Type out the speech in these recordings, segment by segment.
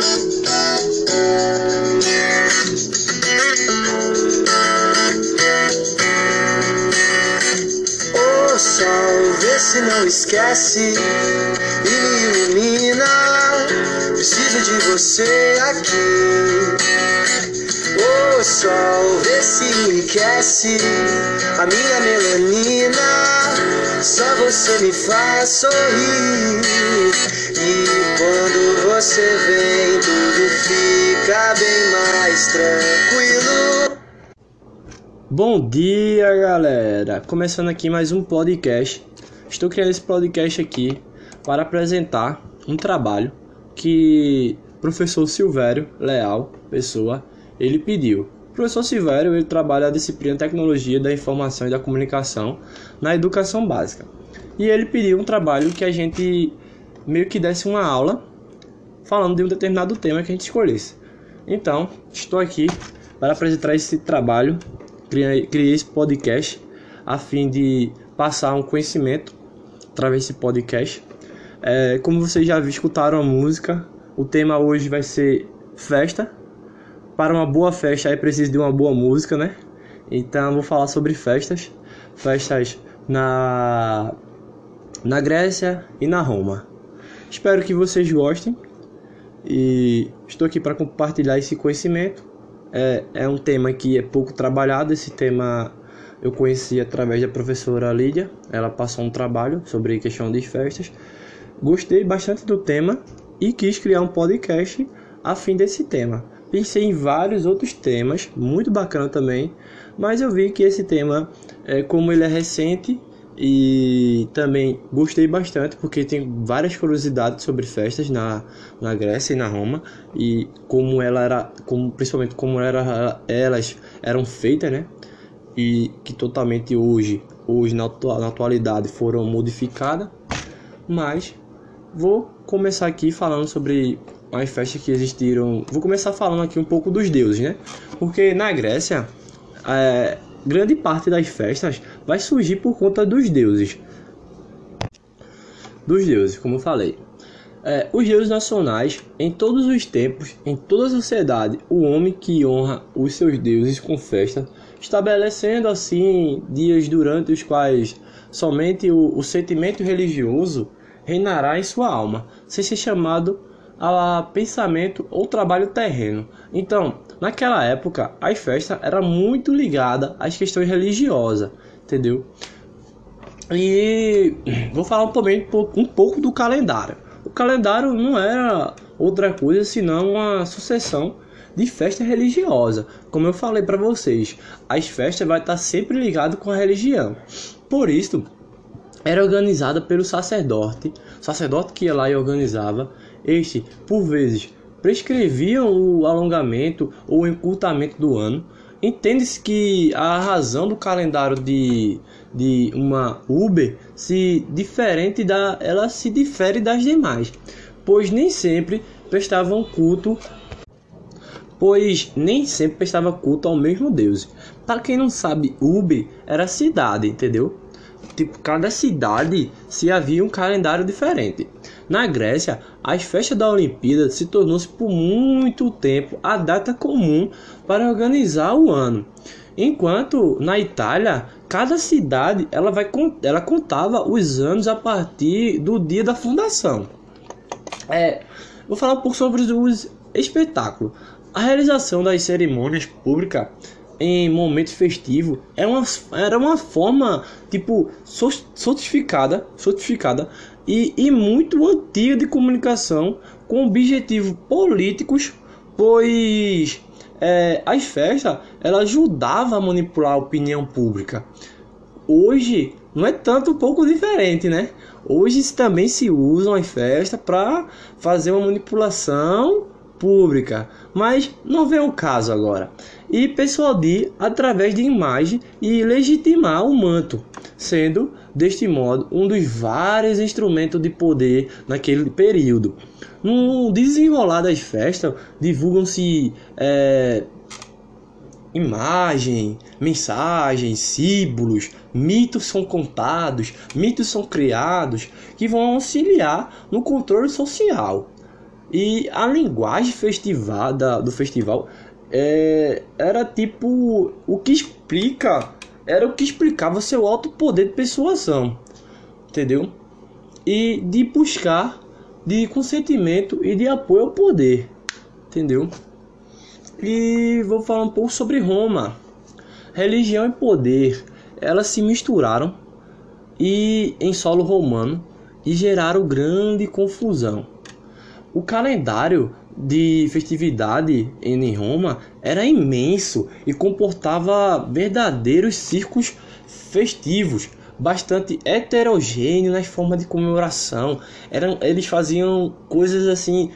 O sol, vê se não esquece e me ilumina. Preciso de você aqui. O sol, vê se enriquece a minha melanina. Só você me faz sorrir. E quando você vem, tudo fica bem mais tranquilo. Bom dia, galera! Começando aqui mais um podcast. Estou criando esse podcast aqui para apresentar um trabalho que o professor Silvério Leal Pessoa ele pediu. O professor Silvério ele trabalha a disciplina Tecnologia da Informação e da Comunicação na educação básica. E ele pediu um trabalho que a gente meio que desse uma aula falando de um determinado tema que a gente escolhesse. Então, estou aqui para apresentar esse trabalho criei, criei esse podcast a fim de passar um conhecimento através desse podcast. É, como vocês já escutaram a música, o tema hoje vai ser festa. Para uma boa festa é preciso de uma boa música, né? Então vou falar sobre festas, festas na na Grécia e na Roma. Espero que vocês gostem e estou aqui para compartilhar esse conhecimento é, é um tema que é pouco trabalhado. Esse tema eu conheci através da professora Lídia. Ela passou um trabalho sobre questão de festas. Gostei bastante do tema e quis criar um podcast a fim desse tema. Pensei em vários outros temas, muito bacana também, mas eu vi que esse tema, é, como ele é recente, e também gostei bastante porque tem várias curiosidades sobre festas na, na Grécia e na Roma e como ela era, como, principalmente como era, elas eram feitas, né? E que totalmente hoje, hoje na, na atualidade foram modificadas. Mas vou começar aqui falando sobre as festas que existiram. Vou começar falando aqui um pouco dos deuses, né? Porque na Grécia é, grande parte das festas vai surgir por conta dos deuses. Dos deuses, como eu falei. É, os deuses nacionais, em todos os tempos, em toda a sociedade, o homem que honra os seus deuses com festa, estabelecendo assim dias durante os quais somente o, o sentimento religioso reinará em sua alma, sem ser chamado a pensamento ou trabalho terreno. Então, naquela época, a festa era muito ligada às questões religiosas, entendeu? E vou falar também um pouco do calendário. O calendário não era outra coisa senão uma sucessão de festa religiosa. Como eu falei para vocês, as festas vai estar sempre ligado com a religião. Por isso, era organizada pelo sacerdote, sacerdote que ia lá e organizava este, por vezes, prescreviam o alongamento ou encurtamento do ano. Entende-se que a razão do calendário de, de uma Uber se diferente da ela se difere das demais, pois nem sempre prestavam culto pois nem sempre prestava culto ao mesmo Deus. Para quem não sabe, Uber era cidade, entendeu? Tipo, cada cidade se havia um calendário diferente. Na Grécia, as festas da Olimpíada se tornou-se por muito tempo a data comum para organizar o ano. Enquanto na Itália, cada cidade ela, vai, ela contava os anos a partir do dia da fundação. É, vou falar um pouco sobre os espetáculos. A realização das cerimônias públicas em momento festivo era uma, era uma forma tipo sotificada, sotificada e, e muito antiga de comunicação com objetivos políticos, pois é, as festas ela ajudava a manipular a opinião pública. Hoje não é tanto um pouco diferente, né? Hoje também se usam as festas para fazer uma manipulação pública, mas não vem o caso agora. E persuadir através de imagem e legitimar o manto, sendo deste modo um dos vários instrumentos de poder naquele período. No desenrolar das festas, divulgam-se é, imagem, mensagens, símbolos, mitos são contados, mitos são criados que vão auxiliar no controle social E a linguagem festival, da, do festival é, era tipo o que explica era o que explicava seu alto poder de persuasão, entendeu? E de buscar de consentimento e de apoio ao poder, entendeu? E vou falar um pouco sobre Roma. Religião e poder, elas se misturaram e em solo romano e geraram grande confusão. O calendário de festividade em Roma era imenso e comportava verdadeiros circos festivos, bastante heterogêneo nas formas de comemoração. Eram, eles faziam coisas assim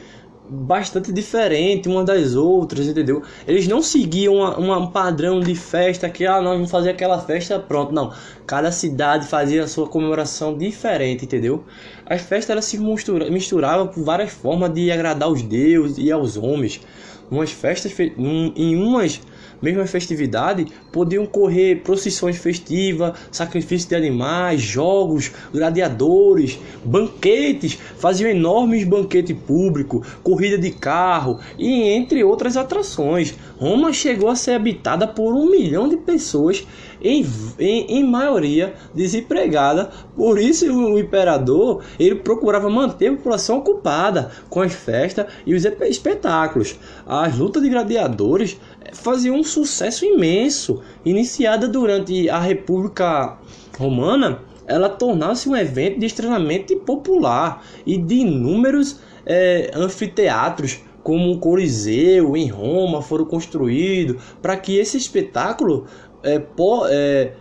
bastante diferente uma das outras, entendeu? Eles não seguiam um padrão de festa que ah, nós vamos fazer aquela festa, pronto, não. Cada cidade fazia a sua comemoração diferente, entendeu? As festas elas se mistura, misturavam por várias formas de agradar os deuses e aos homens. Umas festas em umas mesma festividade, podiam correr procissões festivas, sacrifício de animais, jogos, gladiadores, banquetes, faziam enormes banquete público, corrida de carro e entre outras atrações. Roma chegou a ser habitada por um milhão de pessoas, em, em, em maioria desempregada. Por isso o imperador ele procurava manter a população ocupada com as festas e os espetáculos. As lutas de gladiadores faziam um sucesso imenso. Iniciada durante a República Romana, ela tornasse um evento de extremamente popular e de inúmeros é, anfiteatros como o Coliseu em Roma foram construídos para que esse espetáculo é, é,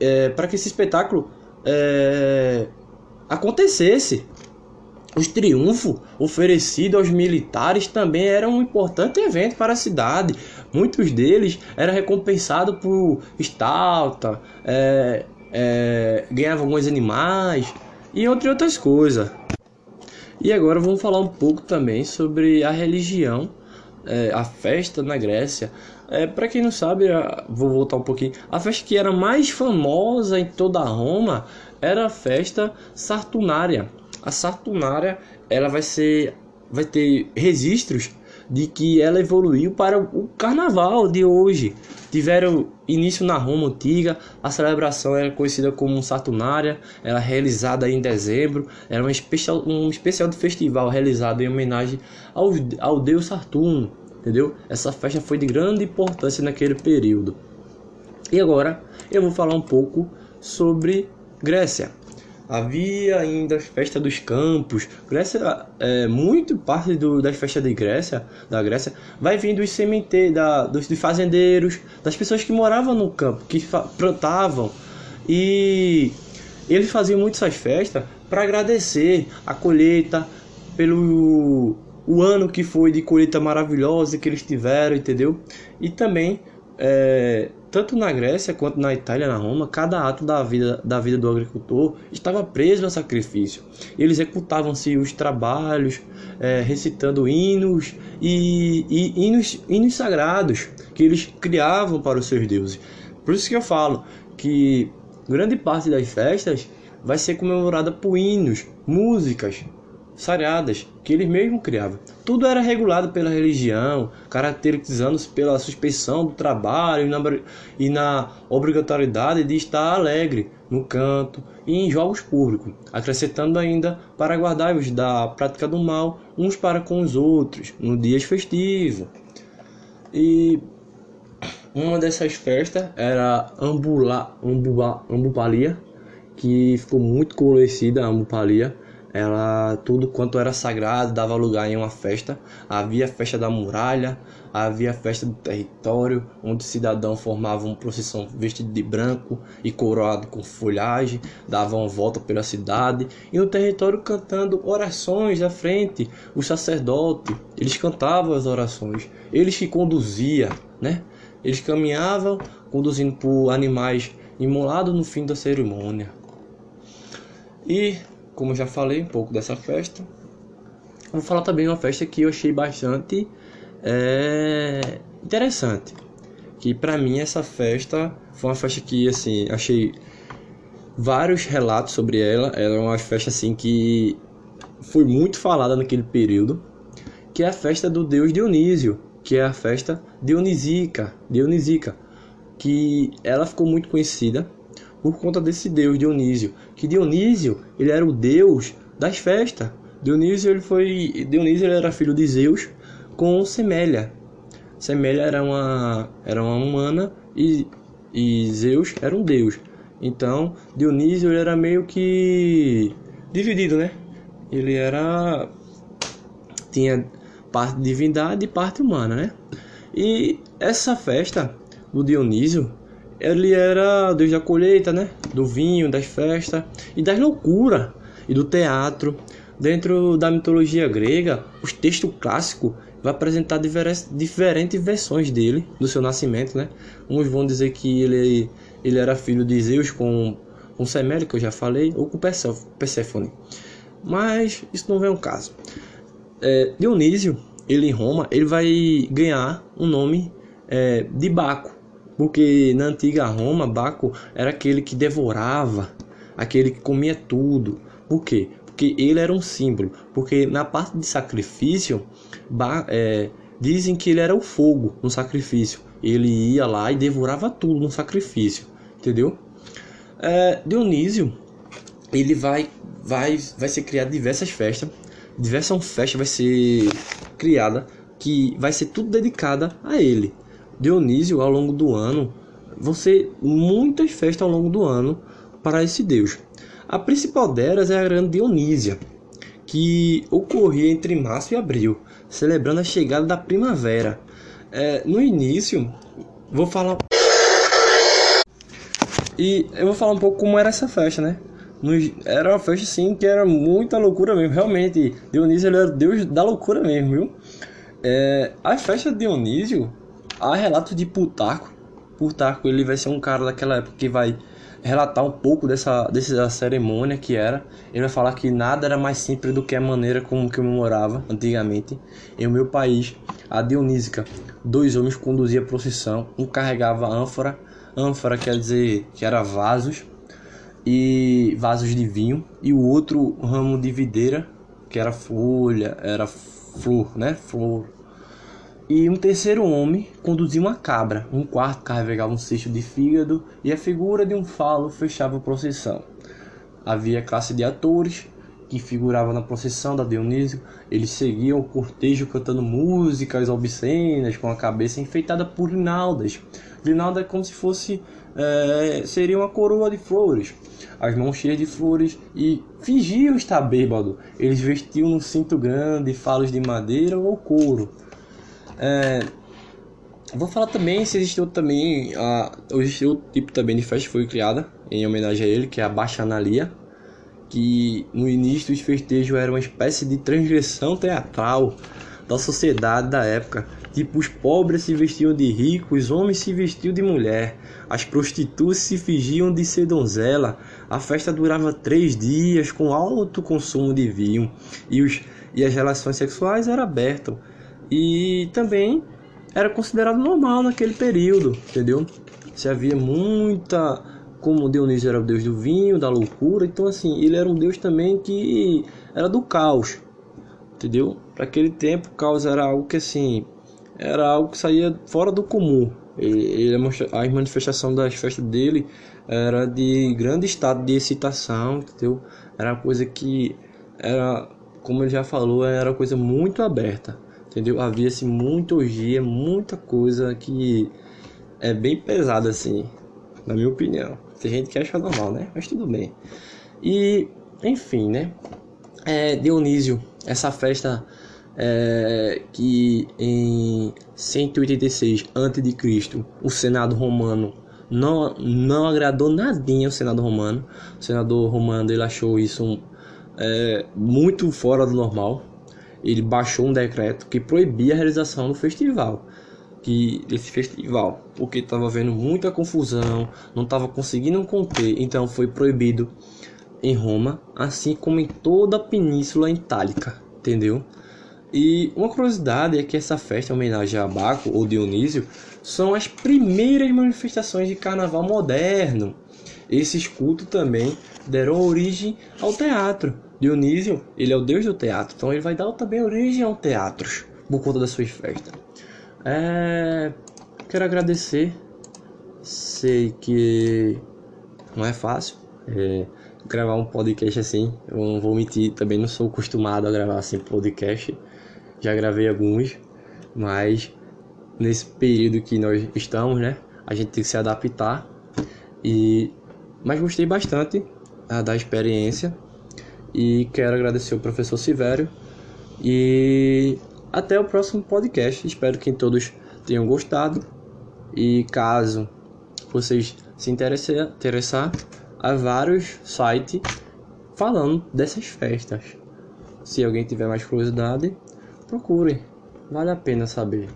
é para que esse espetáculo é, acontecesse os triunfos oferecidos aos militares também eram um importante evento para a cidade. Muitos deles eram recompensados por estalta, é, é, ganhavam alguns animais e entre outras coisas. E agora vamos falar um pouco também sobre a religião, é, a festa na Grécia. É, para quem não sabe, vou voltar um pouquinho. A festa que era mais famosa em toda Roma era a festa Sartunária a Saturnária ela vai ser vai ter registros de que ela evoluiu para o carnaval de hoje. Tiveram início na Roma antiga, a celebração era conhecida como Saturnária, era realizada em dezembro, era um especial, um especial de festival realizado em homenagem ao, ao deus Saturno, entendeu? Essa festa foi de grande importância naquele período. E agora eu vou falar um pouco sobre Grécia. Havia ainda a festa dos campos. Grécia, é, muito parte do, das festas de Grécia, da Grécia, vai vindo dos cemitérios, da, dos, dos fazendeiros, das pessoas que moravam no campo, que plantavam. E eles faziam muito essas festas para agradecer a colheita pelo o ano que foi de colheita maravilhosa que eles tiveram, entendeu? E também é, tanto na Grécia quanto na Itália, na Roma, cada ato da vida, da vida do agricultor estava preso a sacrifício. Eles executavam-se os trabalhos, é, recitando hinos e, e hinos, hinos sagrados que eles criavam para os seus deuses. Por isso que eu falo que grande parte das festas vai ser comemorada por hinos, músicas, sagradas que eles mesmos criavam. Tudo era regulado pela religião, caracterizando-se pela suspensão do trabalho e na, e na obrigatoriedade de estar alegre no canto e em jogos públicos, acrescentando ainda para guardar-os da prática do mal uns para com os outros no dias festivos. E uma dessas festas era Ambula, Ambula, Ambupalia, que ficou muito conhecida, Ambupalia, ela tudo quanto era sagrado dava lugar em uma festa. Havia a festa da muralha, havia a festa do território, onde o cidadão formava uma procissão vestido de branco e coroado com folhagem, davam volta pela cidade e no território cantando orações à frente. O sacerdote, eles cantavam as orações, eles que conduziam, né? Eles caminhavam conduzindo por animais imolados no fim da cerimônia. E como já falei um pouco dessa festa, vou falar também uma festa que eu achei bastante é, interessante. Que para mim essa festa foi uma festa que assim achei vários relatos sobre ela. Ela é uma festa assim que foi muito falada naquele período, que é a festa do deus Dionísio, que é a festa dionisica, dionisica, que ela ficou muito conhecida por conta desse deus Dionísio, que Dionísio, ele era o deus das festas. Dionísio ele foi Dionísio ele era filho de Zeus com Semélia. Semélia era uma era uma humana e, e Zeus era um deus. Então, Dionísio ele era meio que dividido, né? Ele era tinha parte de divindade e parte humana, né? E essa festa do Dionísio, ele era deus da colheita, né? Do vinho, das festas e das loucuras e do teatro. Dentro da mitologia grega, os textos clássicos vai apresentar diferentes, versões dele, do seu nascimento, né? Uns vão dizer que ele, ele era filho de Zeus com, com Semélia, que eu já falei, ou com Perséfone. Mas isso não vem ao caso. É, Dionísio, ele em Roma, ele vai ganhar um nome é, de Baco, porque na antiga Roma, Baco era aquele que devorava, aquele que comia tudo. Por quê? Porque ele era um símbolo. Porque na parte de sacrifício, é, dizem que ele era o fogo no sacrifício. Ele ia lá e devorava tudo no sacrifício, entendeu? É, Dionísio, ele vai, vai, vai ser criado diversas festas diversas festas vai ser criada que vai ser tudo dedicada a ele. Dionísio ao longo do ano vão ser muitas festas ao longo do ano para esse deus. A principal delas é a grande Dionísia, que ocorria entre março e abril, celebrando a chegada da primavera. É, no início, vou falar e eu vou falar um pouco como era essa festa, né? era uma festa assim que era muita loucura mesmo. Realmente, Dionísio era deus da loucura mesmo, viu? É, a festa de Dionísio, há relatos de Plutarco. Plutarco ele vai ser um cara daquela época que vai relatar um pouco dessa, dessa cerimônia que era. Ele vai falar que nada era mais simples do que a maneira como que eu morava antigamente. Em meu país, a Dionísica, dois homens conduziam a procissão, um carregava ânfora, ânfora quer dizer que era vasos, e vasos de vinho e o outro ramo de videira que era folha, era flor, né? Flor. E um terceiro homem conduzia uma cabra, um quarto carregava um cesto de fígado e a figura de um falo fechava a procissão. Havia classe de atores que figuravam na procissão da Dionísio. Eles seguiam o cortejo cantando músicas obscenas com a cabeça enfeitada por grinaldas. Grinalda é como se fosse é, seria uma coroa de flores as mãos cheias de flores e fingiam estar bêbado. Eles vestiam um cinto grande, falos de madeira ou couro. É, vou falar também se existiu também a, existiu outro tipo também de festa que foi criada em homenagem a ele, que é a Bachanalia, que no início os festejos eram uma espécie de transgressão teatral da sociedade da época. Tipo, os pobres se vestiam de ricos, os homens se vestiam de mulher, as prostitutas se fingiam de ser donzela. A festa durava três dias com alto consumo de vinho e, os, e as relações sexuais eram abertas. E também era considerado normal naquele período, entendeu? Se havia muita. Como Dionísio era o deus do vinho, da loucura, então assim, ele era um deus também que era do caos, entendeu? Para aquele tempo, o caos era algo que assim, era algo que saía fora do comum. Ele, ele a manifestação das festas dele era de grande estado de excitação, entendeu? Era coisa que era, como ele já falou, era coisa muito aberta, entendeu? Havia-se muita orgia, muita coisa que é bem pesada assim, na minha opinião. Tem gente que acha normal, né? Mas tudo bem. E, enfim, né? É, Dionísio, essa festa é, que em 186 a.C. o Senado romano não, não agradou nadinha o Senado romano. O senador romano ele achou isso é, muito fora do normal. Ele baixou um decreto que proibia a realização do festival. Que, desse festival, porque estava havendo muita confusão, não estava conseguindo conter, então foi proibido em Roma, assim como em toda a Península Itálica, entendeu? E uma curiosidade é que essa festa em homenagem a Baco ou Dionísio são as primeiras manifestações de carnaval moderno. Esses cultos também deram origem ao teatro, Dionísio, ele é o deus do teatro, então ele vai dar também origem ao teatro por conta das suas festas. É... Quero agradecer. Sei que não é fácil é, gravar um podcast assim. Eu não vou mentir, também não sou acostumado a gravar assim podcast. Já gravei alguns, mas nesse período que nós estamos, né? A gente tem que se adaptar. E mas gostei bastante ah, da experiência e quero agradecer o professor Sivério e até o próximo podcast. Espero que todos tenham gostado e caso vocês se interessar, interessar há vários sites falando dessas festas. Se alguém tiver mais curiosidade, procure. Vale a pena saber,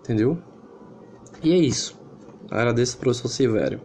entendeu? E é isso. Agradeço ao professor Silvério.